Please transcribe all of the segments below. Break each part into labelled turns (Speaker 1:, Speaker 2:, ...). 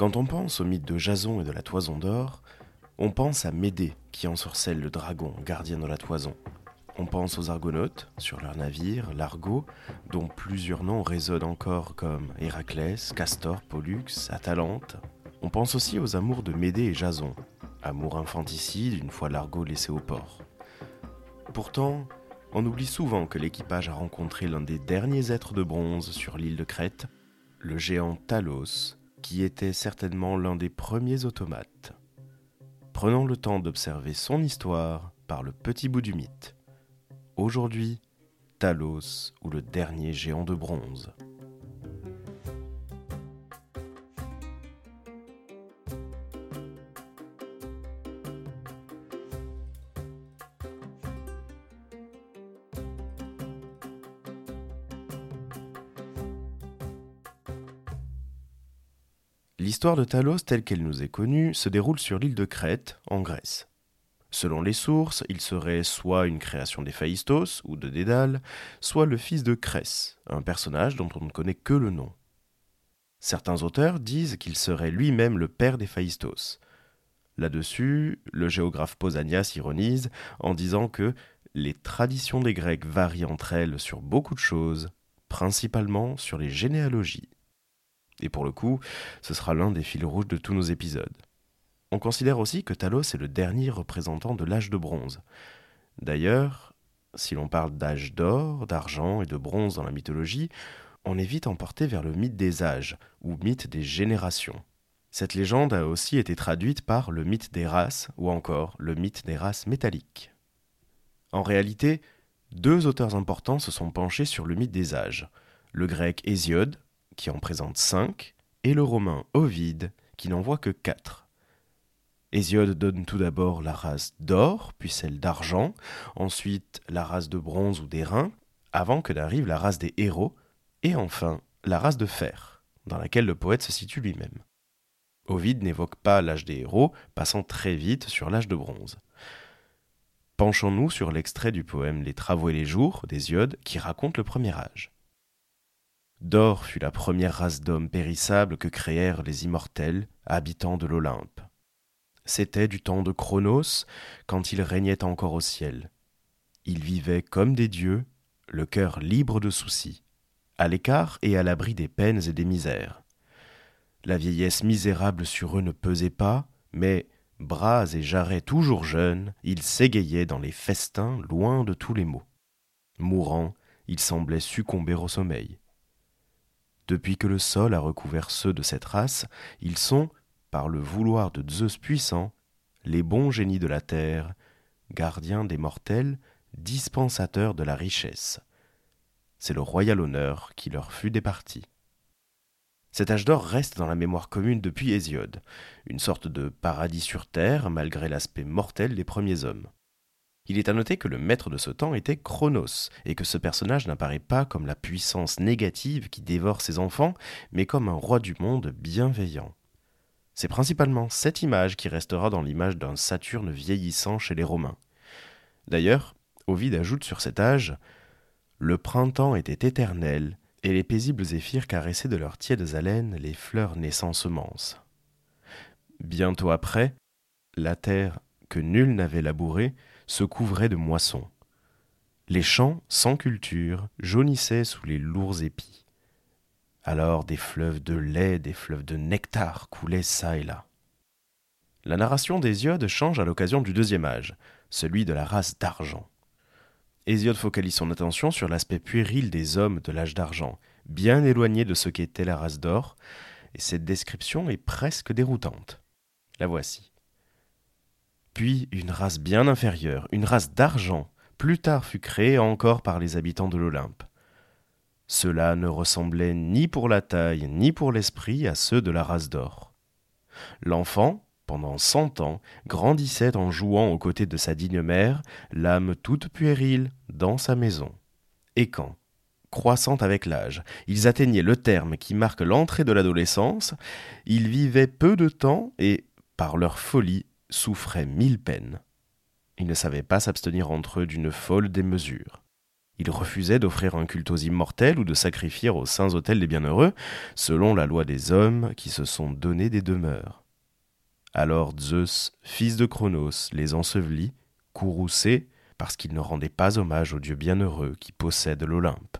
Speaker 1: Quand on pense au mythe de Jason et de la toison d'or, on pense à Médée qui ensorcelle le dragon, gardien de la toison. On pense aux argonautes, sur leur navire, l'Argo, dont plusieurs noms résonnent encore comme Héraclès, Castor, Pollux, Atalante. On pense aussi aux amours de Médée et Jason, amour infanticide une fois l'Argo laissé au port. Pourtant, on oublie souvent que l'équipage a rencontré l'un des derniers êtres de bronze sur l'île de Crète, le géant Talos, qui était certainement l'un des premiers automates. Prenons le temps d'observer son histoire par le petit bout du mythe. Aujourd'hui, Talos ou le dernier géant de bronze. L'histoire de Talos telle qu'elle nous est connue se déroule sur l'île de Crète, en Grèce. Selon les sources, il serait soit une création d'Héphaïstos ou de Dédale, soit le fils de Crès, un personnage dont on ne connaît que le nom. Certains auteurs disent qu'il serait lui-même le père d'Héphaïstos. Là-dessus, le géographe Pausanias ironise en disant que les traditions des Grecs varient entre elles sur beaucoup de choses, principalement sur les généalogies. Et pour le coup, ce sera l'un des fils rouges de tous nos épisodes. On considère aussi que Talos est le dernier représentant de l'âge de bronze. D'ailleurs, si l'on parle d'âge d'or, d'argent et de bronze dans la mythologie, on est vite emporté vers le mythe des âges, ou mythe des générations. Cette légende a aussi été traduite par le mythe des races, ou encore le mythe des races métalliques. En réalité, deux auteurs importants se sont penchés sur le mythe des âges, le grec Hésiode, qui en présente cinq, et le romain Ovide, qui n'en voit que quatre. Hésiode donne tout d'abord la race d'or, puis celle d'argent, ensuite la race de bronze ou d'airain, avant que n'arrive la race des héros, et enfin la race de fer, dans laquelle le poète se situe lui-même. Ovide n'évoque pas l'âge des héros, passant très vite sur l'âge de bronze. Penchons-nous sur l'extrait du poème Les Travaux et les Jours d'Hésiode qui raconte le premier âge. D'or fut la première race d'hommes périssables que créèrent les immortels, habitants de l'Olympe. C'était du temps de Chronos, quand il régnait encore au ciel. Ils vivaient comme des dieux, le cœur libre de soucis, à l'écart et à l'abri des peines et des misères. La vieillesse misérable sur eux ne pesait pas, mais, bras et jarrets toujours jeunes, ils s'égayaient dans les festins loin de tous les maux. Mourant, ils semblaient succomber au sommeil. Depuis que le sol a recouvert ceux de cette race, ils sont, par le vouloir de Zeus puissant, les bons génies de la terre, gardiens des mortels, dispensateurs de la richesse. C'est le royal honneur qui leur fut départi. Cet âge d'or reste dans la mémoire commune depuis Hésiode, une sorte de paradis sur terre malgré l'aspect mortel des premiers hommes. Il est à noter que le maître de ce temps était Chronos, et que ce personnage n'apparaît pas comme la puissance négative qui dévore ses enfants, mais comme un roi du monde bienveillant. C'est principalement cette image qui restera dans l'image d'un Saturne vieillissant chez les Romains. D'ailleurs, Ovide ajoute sur cet âge Le printemps était éternel, et les paisibles zéphyrs caressaient de leurs tièdes haleines les fleurs naissant semences. Bientôt après, la terre que nul n'avait labourée se couvrait de moissons. Les champs, sans culture, jaunissaient sous les lourds épis. Alors des fleuves de lait, des fleuves de nectar coulaient çà et là. La narration d'Hésiode change à l'occasion du deuxième âge, celui de la race d'argent. Hésiode focalise son attention sur l'aspect puéril des hommes de l'âge d'argent, bien éloigné de ce qu'était la race d'or, et cette description est presque déroutante. La voici. Puis une race bien inférieure, une race d'argent, plus tard fut créée encore par les habitants de l'Olympe. Cela ne ressemblait ni pour la taille ni pour l'esprit à ceux de la race d'or. L'enfant, pendant cent ans, grandissait en jouant aux côtés de sa digne mère, l'âme toute puérile, dans sa maison. Et quand, croissant avec l'âge, ils atteignaient le terme qui marque l'entrée de l'adolescence, ils vivaient peu de temps et, par leur folie, souffraient mille peines. Ils ne savaient pas s'abstenir entre eux d'une folle démesure. Il refusait d'offrir un culte aux immortels ou de sacrifier aux saints autels des bienheureux, selon la loi des hommes qui se sont donné des demeures. Alors Zeus, fils de Cronos, les ensevelit, courroucé, parce qu'ils ne rendaient pas hommage aux dieux bienheureux qui possèdent l'Olympe.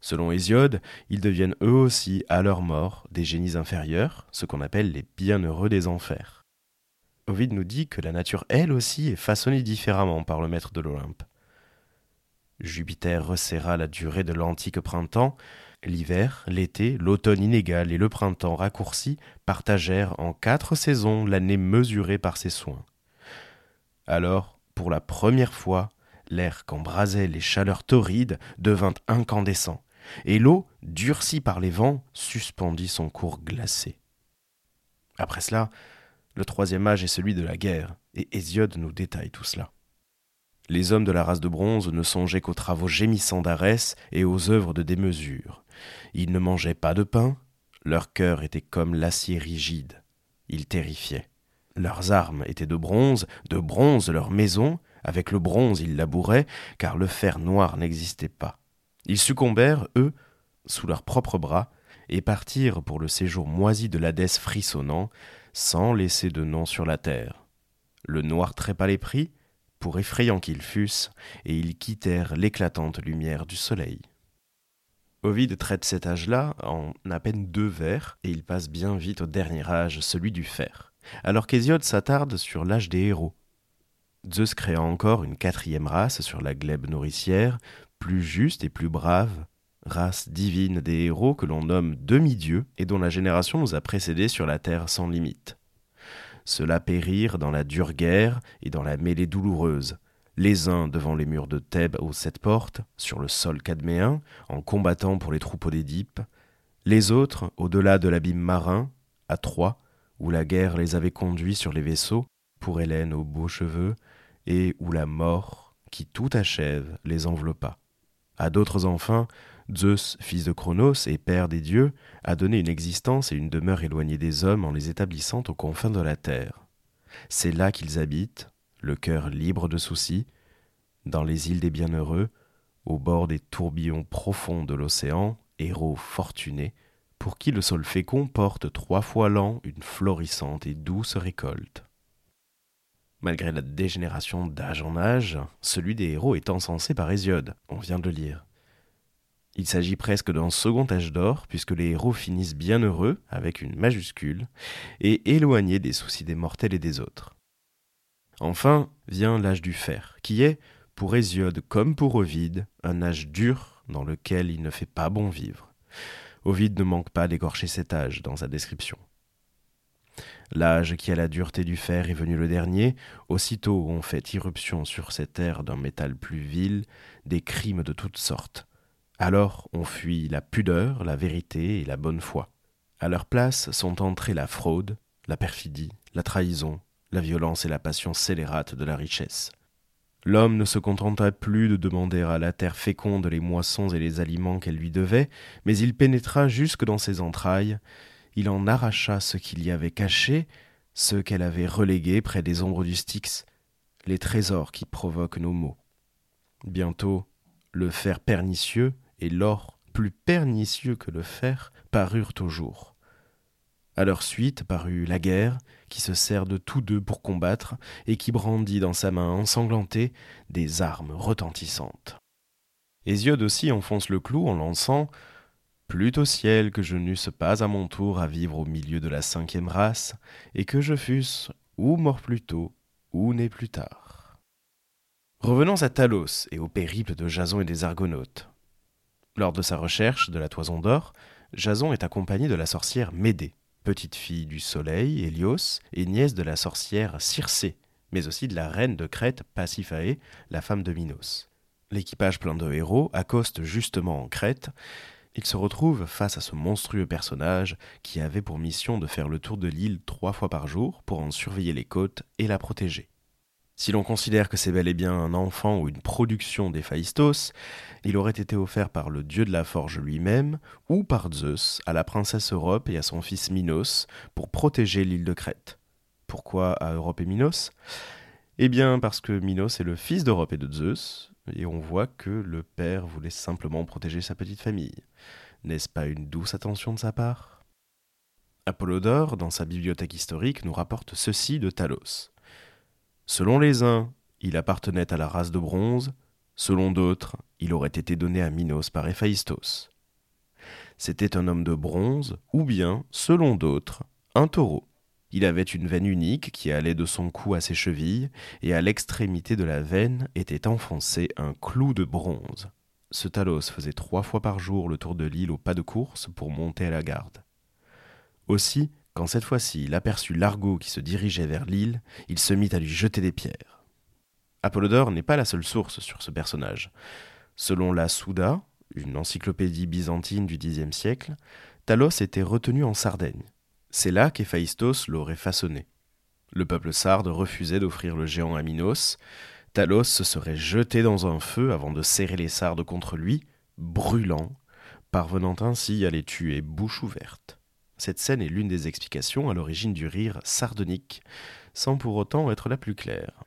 Speaker 1: Selon Hésiode, ils deviennent eux aussi, à leur mort, des génies inférieurs, ce qu'on appelle les bienheureux des enfers. Ovide nous dit que la nature, elle aussi, est façonnée différemment par le maître de l'Olympe. Jupiter resserra la durée de l'antique printemps, l'hiver, l'été, l'automne inégal et le printemps raccourci partagèrent en quatre saisons l'année mesurée par ses soins. Alors, pour la première fois, l'air qu'embrasaient les chaleurs torrides devint incandescent, et l'eau, durcie par les vents, suspendit son cours glacé. Après cela, le troisième âge est celui de la guerre, et Hésiode nous détaille tout cela. Les hommes de la race de bronze ne songeaient qu'aux travaux gémissants d'Arès et aux œuvres de démesure. Ils ne mangeaient pas de pain, leur cœur était comme l'acier rigide. Ils terrifiaient. Leurs armes étaient de bronze, de bronze leur maison, avec le bronze ils labouraient, car le fer noir n'existait pas. Ils succombèrent, eux, sous leurs propres bras, et partirent pour le séjour moisi de l'Hadès frissonnant, sans laisser de nom sur la terre. Le noir trépa les pris, pour effrayants qu'ils fussent, et ils quittèrent l'éclatante lumière du soleil. Ovide traite cet âge-là en à peine deux vers, et il passe bien vite au dernier âge, celui du fer, alors qu'Hésiode s'attarde sur l'âge des héros. Zeus créa encore une quatrième race sur la glèbe nourricière, plus juste et plus brave, race divine des héros que l'on nomme demi-dieux et dont la génération nous a précédés sur la terre sans limite. Ceux-là périrent dans la dure guerre et dans la mêlée douloureuse, les uns devant les murs de Thèbes aux sept portes, sur le sol cadméen, en combattant pour les troupeaux d'Édipe, les autres au-delà de l'abîme marin, à Troie, où la guerre les avait conduits sur les vaisseaux, pour Hélène aux beaux cheveux, et où la mort, qui tout achève, les enveloppa. À d'autres enfin, Zeus, fils de Cronos et père des dieux, a donné une existence et une demeure éloignée des hommes en les établissant aux confins de la terre. C'est là qu'ils habitent, le cœur libre de soucis, dans les îles des bienheureux, au bord des tourbillons profonds de l'océan, héros fortunés, pour qui le sol fécond porte trois fois l'an une florissante et douce récolte. Malgré la dégénération d'âge en âge, celui des héros est encensé par Hésiode, on vient de le lire. Il s'agit presque d'un second âge d'or, puisque les héros finissent bien heureux, avec une majuscule, et éloignés des soucis des mortels et des autres. Enfin vient l'âge du fer, qui est, pour Hésiode comme pour Ovide, un âge dur dans lequel il ne fait pas bon vivre. Ovide ne manque pas d'écorcher cet âge dans sa description. L'âge qui a la dureté du fer est venu le dernier, aussitôt on fait irruption sur cette terre d'un métal plus vil, des crimes de toutes sortes, alors on fuit la pudeur, la vérité et la bonne foi. À leur place sont entrées la fraude, la perfidie, la trahison, la violence et la passion scélérate de la richesse. L'homme ne se contenta plus de demander à la terre féconde les moissons et les aliments qu'elle lui devait, mais il pénétra jusque dans ses entrailles, il en arracha ce qu'il y avait caché, ce qu'elle avait relégué près des ombres du Styx, les trésors qui provoquent nos maux. Bientôt, le fer pernicieux, et l'or, plus pernicieux que le fer, parurent au jour. À leur suite parut la guerre, qui se sert de tous deux pour combattre, et qui brandit dans sa main ensanglantée des armes retentissantes. Hésiode aussi enfonce le clou en lançant Plût au ciel que je n'eusse pas à mon tour à vivre au milieu de la cinquième race, et que je fusse ou mort plus tôt, ou né plus tard. Revenons à Talos et au périple de Jason et des Argonautes. Lors de sa recherche de la toison d'or, Jason est accompagné de la sorcière Médée, petite fille du soleil, Hélios, et nièce de la sorcière Circé, mais aussi de la reine de Crète, Pasiphae, la femme de Minos. L'équipage plein de héros accoste justement en Crète. Il se retrouve face à ce monstrueux personnage qui avait pour mission de faire le tour de l'île trois fois par jour pour en surveiller les côtes et la protéger. Si l'on considère que c'est bel et bien un enfant ou une production d'Héphaïstos, il aurait été offert par le dieu de la forge lui-même ou par Zeus à la princesse Europe et à son fils Minos pour protéger l'île de Crète. Pourquoi à Europe et Minos? Eh bien parce que Minos est le fils d'Europe et de Zeus, et on voit que le père voulait simplement protéger sa petite famille. N'est-ce pas une douce attention de sa part? Apollodore, dans sa bibliothèque historique, nous rapporte ceci de Talos. Selon les uns, il appartenait à la race de bronze, selon d'autres, il aurait été donné à Minos par Héphaïstos. C'était un homme de bronze, ou bien, selon d'autres, un taureau. Il avait une veine unique qui allait de son cou à ses chevilles, et à l'extrémité de la veine était enfoncé un clou de bronze. Ce Talos faisait trois fois par jour le tour de l'île au pas de course pour monter à la garde. Aussi, quand cette fois-ci il aperçut l'argot qui se dirigeait vers l'île, il se mit à lui jeter des pierres. Apollodore n'est pas la seule source sur ce personnage. Selon la Souda, une encyclopédie byzantine du Xe siècle, Talos était retenu en Sardaigne. C'est là qu'Héphaïstos l'aurait façonné. Le peuple sarde refusait d'offrir le géant à Minos. Talos se serait jeté dans un feu avant de serrer les sardes contre lui, brûlant, parvenant ainsi à les tuer bouche ouverte. Cette scène est l'une des explications à l'origine du rire sardonique, sans pour autant être la plus claire.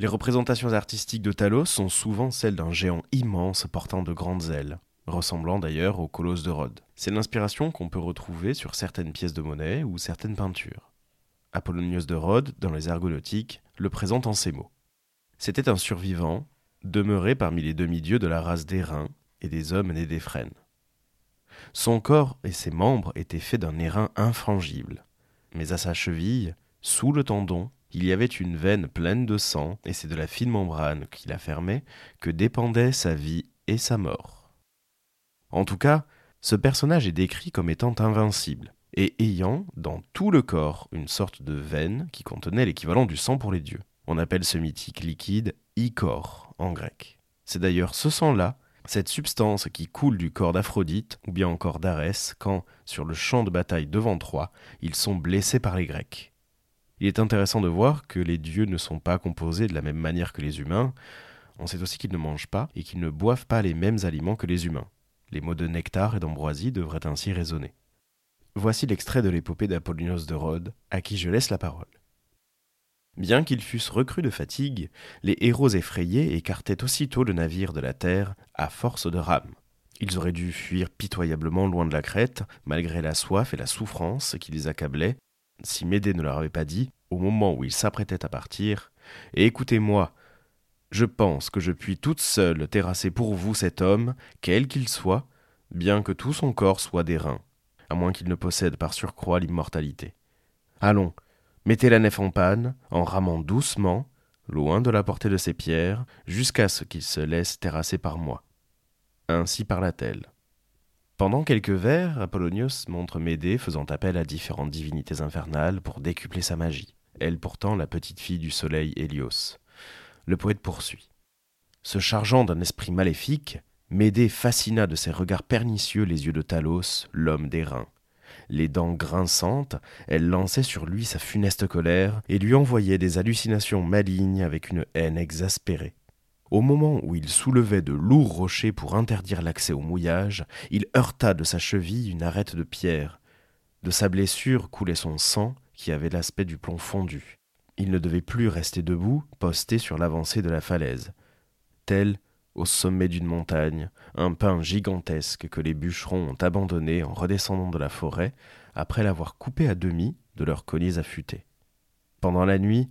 Speaker 1: Les représentations artistiques de Talos sont souvent celles d'un géant immense portant de grandes ailes ressemblant d'ailleurs au colosse de Rhodes. C'est l'inspiration qu'on peut retrouver sur certaines pièces de monnaie ou certaines peintures. Apollonios de Rhodes, dans les Argonautiques, le présente en ces mots. C'était un survivant, demeuré parmi les demi-dieux de la race des reins et des hommes nés des frênes. Son corps et ses membres étaient faits d'un airain infrangible, mais à sa cheville, sous le tendon, il y avait une veine pleine de sang, et c'est de la fine membrane qui la fermait que dépendaient sa vie et sa mort. En tout cas, ce personnage est décrit comme étant invincible, et ayant, dans tout le corps, une sorte de veine qui contenait l'équivalent du sang pour les dieux. On appelle ce mythique liquide ichor en grec. C'est d'ailleurs ce sang-là, cette substance qui coule du corps d'Aphrodite ou bien encore d'Arès quand, sur le champ de bataille devant Troie, ils sont blessés par les Grecs. Il est intéressant de voir que les dieux ne sont pas composés de la même manière que les humains. On sait aussi qu'ils ne mangent pas et qu'ils ne boivent pas les mêmes aliments que les humains. Les mots de nectar et d'ambroisie devraient ainsi résonner. Voici l'extrait de l'épopée d'Apollonios de Rhodes, à qui je laisse la parole. Bien qu'ils fussent recrus de fatigue, les héros effrayés écartaient aussitôt le navire de la terre à force de rames. Ils auraient dû fuir pitoyablement loin de la crête, malgré la soif et la souffrance qui les accablaient, si Médée ne leur avait pas dit, au moment où ils s'apprêtaient à partir, Écoutez-moi, je pense que je puis toute seule terrasser pour vous cet homme, quel qu'il soit, bien que tout son corps soit d'airain, à moins qu'il ne possède par surcroît l'immortalité. Allons, mettez la nef en panne, en ramant doucement, loin de la portée de ces pierres, jusqu'à ce qu'il se laisse terrasser par moi. Ainsi parla-t-elle. Pendant quelques vers, Apollonios montre Médée faisant appel à différentes divinités infernales pour décupler sa magie, elle pourtant la petite fille du soleil Hélios le poète poursuit. Se chargeant d'un esprit maléfique, Médée fascina de ses regards pernicieux les yeux de Talos, l'homme des reins. Les dents grinçantes, elle lançait sur lui sa funeste colère et lui envoyait des hallucinations malignes avec une haine exaspérée. Au moment où il soulevait de lourds rochers pour interdire l'accès au mouillage, il heurta de sa cheville une arête de pierre. De sa blessure coulait son sang qui avait l'aspect du plomb fondu. Il ne devait plus rester debout, posté sur l'avancée de la falaise. Tel, au sommet d'une montagne, un pin gigantesque que les bûcherons ont abandonné en redescendant de la forêt, après l'avoir coupé à demi de leurs colliers affûtés. Pendant la nuit,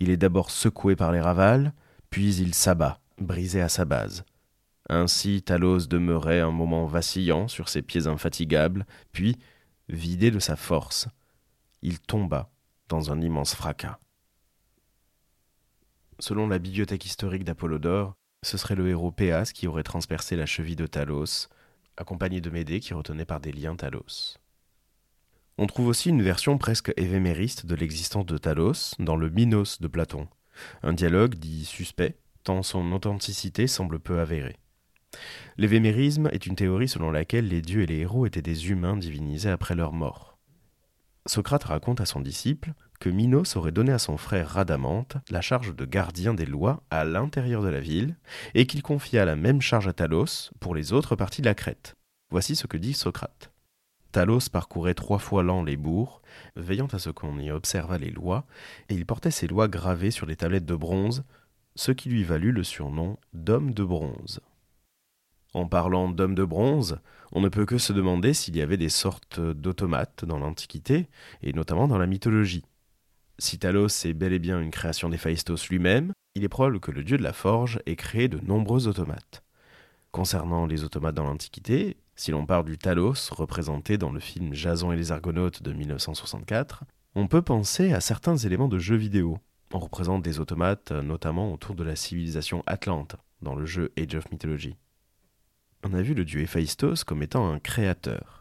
Speaker 1: il est d'abord secoué par les ravales, puis il s'abat, brisé à sa base. Ainsi Talos demeurait un moment vacillant sur ses pieds infatigables, puis, vidé de sa force, il tomba dans un immense fracas. Selon la bibliothèque historique d'Apollodore, ce serait le héros Péas qui aurait transpercé la cheville de Talos, accompagné de Médée qui retenait par des liens Talos. On trouve aussi une version presque évémériste de l'existence de Talos dans le Minos de Platon, un dialogue dit suspect, tant son authenticité semble peu avérée. L'évémérisme est une théorie selon laquelle les dieux et les héros étaient des humains divinisés après leur mort. Socrate raconte à son disciple que Minos aurait donné à son frère Radamante la charge de gardien des lois à l'intérieur de la ville, et qu'il confia la même charge à Talos pour les autres parties de la Crète. Voici ce que dit Socrate. Talos parcourait trois fois l'an les bourgs, veillant à ce qu'on y observât les lois, et il portait ces lois gravées sur des tablettes de bronze, ce qui lui valut le surnom d'homme de bronze. En parlant d'homme de bronze, on ne peut que se demander s'il y avait des sortes d'automates dans l'Antiquité, et notamment dans la mythologie. Si Talos est bel et bien une création d'Héphaïstos lui-même, il est probable que le dieu de la forge ait créé de nombreux automates. Concernant les automates dans l'Antiquité, si l'on part du Talos représenté dans le film Jason et les Argonautes de 1964, on peut penser à certains éléments de jeux vidéo. On représente des automates notamment autour de la civilisation atlante dans le jeu Age of Mythology. On a vu le dieu Héphaïstos comme étant un créateur.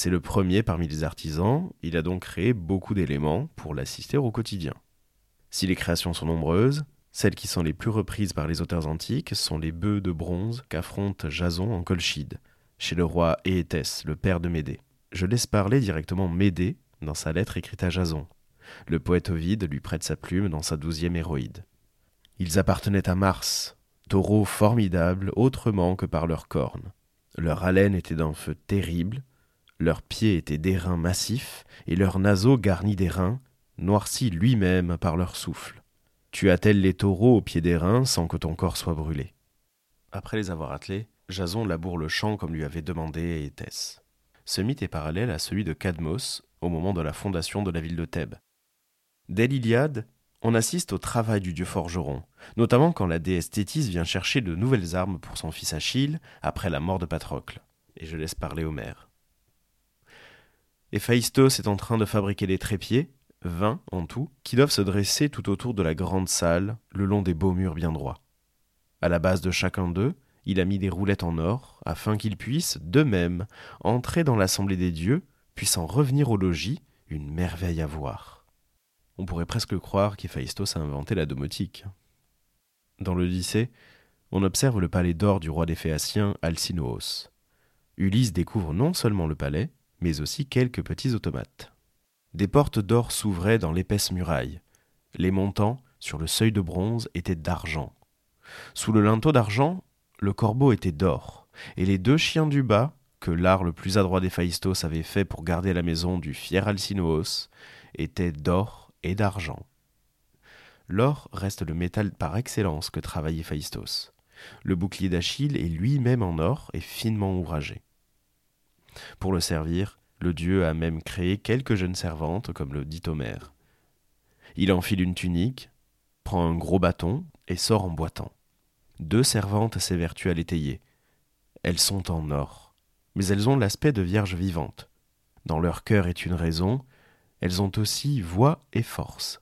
Speaker 1: C'est le premier parmi les artisans, il a donc créé beaucoup d'éléments pour l'assister au quotidien. Si les créations sont nombreuses, celles qui sont les plus reprises par les auteurs antiques sont les bœufs de bronze qu'affronte Jason en Colchide, chez le roi Éétès, le père de Médée. Je laisse parler directement Médée dans sa lettre écrite à Jason. Le poète Ovide lui prête sa plume dans sa douzième héroïde. Ils appartenaient à Mars, taureaux formidables autrement que par leurs cornes. Leur haleine était d'un feu terrible, leurs pieds étaient d'airain massifs, et leurs naseaux garnis d'airain, noircis lui-même par leur souffle. Tu attelles les taureaux au pied d'airain sans que ton corps soit brûlé. Après les avoir attelés, Jason laboure le champ comme lui avait demandé Éthès. Ce mythe est parallèle à celui de Cadmos au moment de la fondation de la ville de Thèbes. Dès l'Iliade, on assiste au travail du dieu forgeron, notamment quand la déesse Thétis vient chercher de nouvelles armes pour son fils Achille après la mort de Patrocle. Et je laisse parler Homère. Héphaïstos est en train de fabriquer des trépieds, vingt en tout, qui doivent se dresser tout autour de la grande salle, le long des beaux murs bien droits. À la base de chacun d'eux, il a mis des roulettes en or, afin qu'ils puissent, d'eux-mêmes, entrer dans l'assemblée des dieux, puissant revenir au logis, une merveille à voir. On pourrait presque croire qu'Héphaïstos a inventé la domotique. Dans l'Odyssée, on observe le palais d'or du roi des Phéaciens, Alcinoos. Ulysse découvre non seulement le palais, mais aussi quelques petits automates. Des portes d'or s'ouvraient dans l'épaisse muraille. Les montants, sur le seuil de bronze, étaient d'argent. Sous le linteau d'argent, le corbeau était d'or, et les deux chiens du bas, que l'art le plus adroit d'Héphaïstos avait fait pour garder la maison du fier Alcinoos, étaient d'or et d'argent. L'or reste le métal par excellence que travaillait Phaistos. Le bouclier d'Achille est lui-même en or et finement ouvragé. Pour le servir, le dieu a même créé quelques jeunes servantes, comme le dit Homère. Il enfile une tunique, prend un gros bâton et sort en boitant. Deux servantes s'évertuent à l'étayer. Elles sont en or, mais elles ont l'aspect de vierges vivantes. Dans leur cœur est une raison, elles ont aussi voix et force.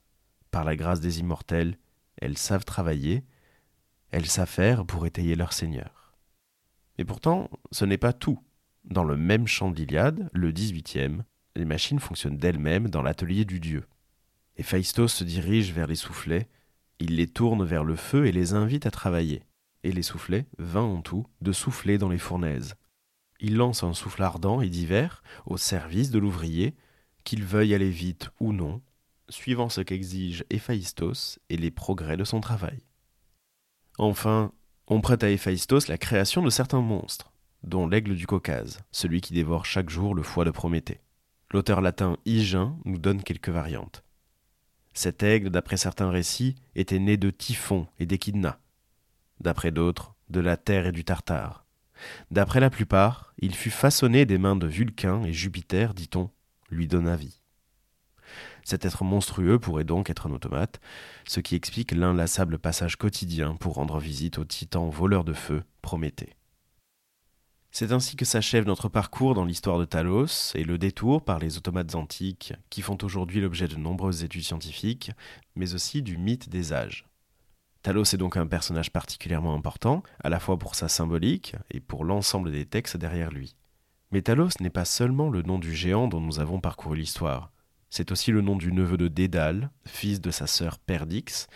Speaker 1: Par la grâce des immortels, elles savent travailler, elles faire pour étayer leur Seigneur. Et pourtant, ce n'est pas tout. Dans le même chant d'Iliade, le 18e, les machines fonctionnent d'elles-mêmes dans l'atelier du dieu. Héphaïstos se dirige vers les soufflets, il les tourne vers le feu et les invite à travailler. Et les soufflets, vingt en tout, de souffler dans les fournaises. Il lance un souffle ardent et divers au service de l'ouvrier, qu'il veuille aller vite ou non, suivant ce qu'exige Héphaïstos et les progrès de son travail. Enfin, on prête à Héphaïstos la création de certains monstres, dont l'aigle du Caucase, celui qui dévore chaque jour le foie de Prométhée. L'auteur latin Hygin nous donne quelques variantes. Cet aigle, d'après certains récits, était né de Typhon et d'Échidna. D'après d'autres, de la terre et du Tartare. D'après la plupart, il fut façonné des mains de Vulcain et Jupiter, dit-on, lui donna vie. Cet être monstrueux pourrait donc être un automate, ce qui explique l'inlassable passage quotidien pour rendre visite au titan voleur de feu, Prométhée. C'est ainsi que s'achève notre parcours dans l'histoire de Talos et le détour par les automates antiques qui font aujourd'hui l'objet de nombreuses études scientifiques, mais aussi du mythe des âges. Talos est donc un personnage particulièrement important, à la fois pour sa symbolique et pour l'ensemble des textes derrière lui. Mais Talos n'est pas seulement le nom du géant dont nous avons parcouru l'histoire. C'est aussi le nom du neveu de Dédale, fils de sa sœur Perdix,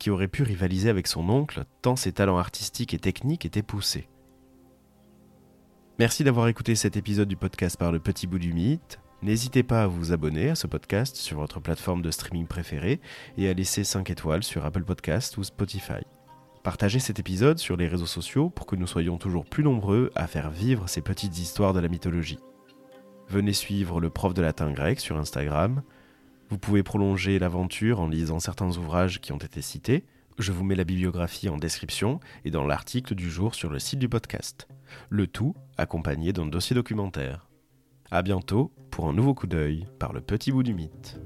Speaker 1: qui aurait pu rivaliser avec son oncle tant ses talents artistiques et techniques étaient poussés. Merci d'avoir écouté cet épisode du podcast par le petit bout du mythe. N'hésitez pas à vous abonner à ce podcast sur votre plateforme de streaming préférée et à laisser 5 étoiles sur Apple Podcast ou Spotify. Partagez cet épisode sur les réseaux sociaux pour que nous soyons toujours plus nombreux à faire vivre ces petites histoires de la mythologie. Venez suivre le prof de latin grec sur Instagram. Vous pouvez prolonger l'aventure en lisant certains ouvrages qui ont été cités, Je vous mets la bibliographie en description et dans l'article du jour sur le site du podcast. Le tout accompagné d'un dossier documentaire. À bientôt pour un nouveau coup d'œil par le petit bout du mythe.